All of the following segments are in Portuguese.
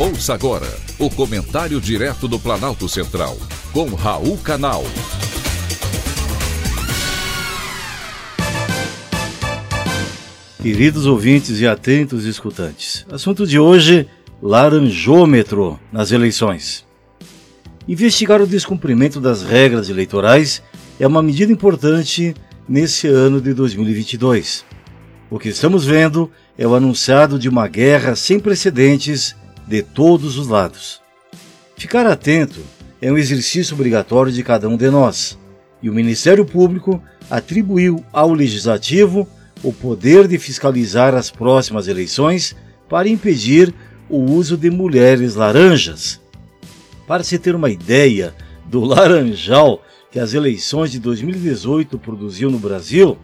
Ouça agora o comentário direto do Planalto Central, com Raul Canal. Queridos ouvintes e atentos escutantes, assunto de hoje: laranjômetro nas eleições. Investigar o descumprimento das regras eleitorais é uma medida importante nesse ano de 2022. O que estamos vendo é o anunciado de uma guerra sem precedentes de todos os lados. Ficar atento é um exercício obrigatório de cada um de nós, e o Ministério Público atribuiu ao Legislativo o poder de fiscalizar as próximas eleições para impedir o uso de mulheres laranjas. Para se ter uma ideia do laranjal que as eleições de 2018 produziu no Brasil,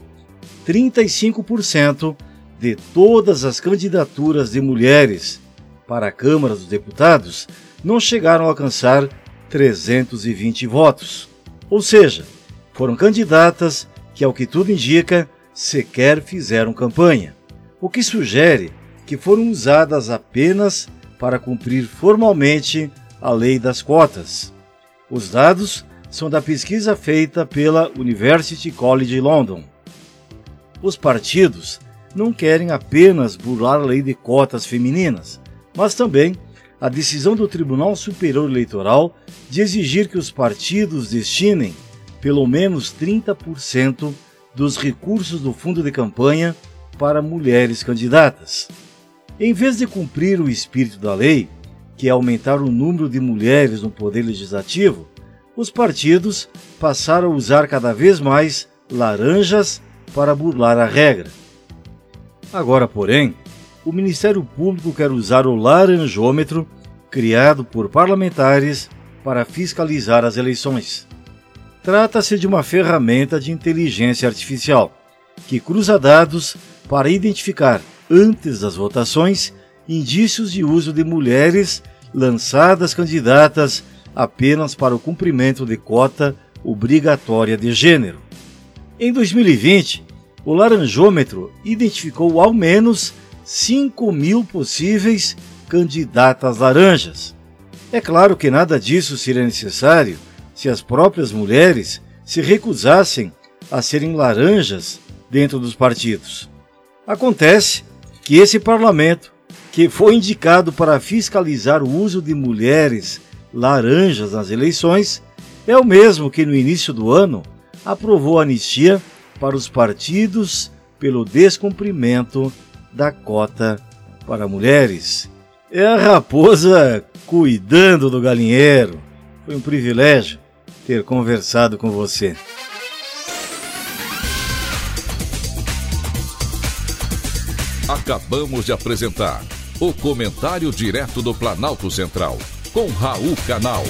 35% de todas as candidaturas de mulheres para a Câmara dos Deputados não chegaram a alcançar 320 votos. Ou seja, foram candidatas que, ao que tudo indica, sequer fizeram campanha, o que sugere que foram usadas apenas para cumprir formalmente a lei das cotas. Os dados são da pesquisa feita pela University College London. Os partidos não querem apenas burlar a lei de cotas femininas, mas também a decisão do Tribunal Superior Eleitoral de exigir que os partidos destinem pelo menos 30% dos recursos do fundo de campanha para mulheres candidatas. Em vez de cumprir o espírito da lei, que é aumentar o número de mulheres no poder legislativo, os partidos passaram a usar cada vez mais laranjas para burlar a regra. Agora, porém, o Ministério Público quer usar o laranjômetro criado por parlamentares para fiscalizar as eleições. Trata-se de uma ferramenta de inteligência artificial que cruza dados para identificar, antes das votações, indícios de uso de mulheres lançadas candidatas apenas para o cumprimento de cota obrigatória de gênero. Em 2020, o Laranjômetro identificou ao menos 5 mil possíveis candidatas laranjas. É claro que nada disso seria necessário se as próprias mulheres se recusassem a serem laranjas dentro dos partidos. Acontece que esse parlamento, que foi indicado para fiscalizar o uso de mulheres laranjas nas eleições, é o mesmo que no início do ano aprovou anistia para os partidos pelo descumprimento da cota para mulheres. É a raposa cuidando do galinheiro. Foi um privilégio ter conversado com você. Acabamos de apresentar o Comentário Direto do Planalto Central, com Raul Canal.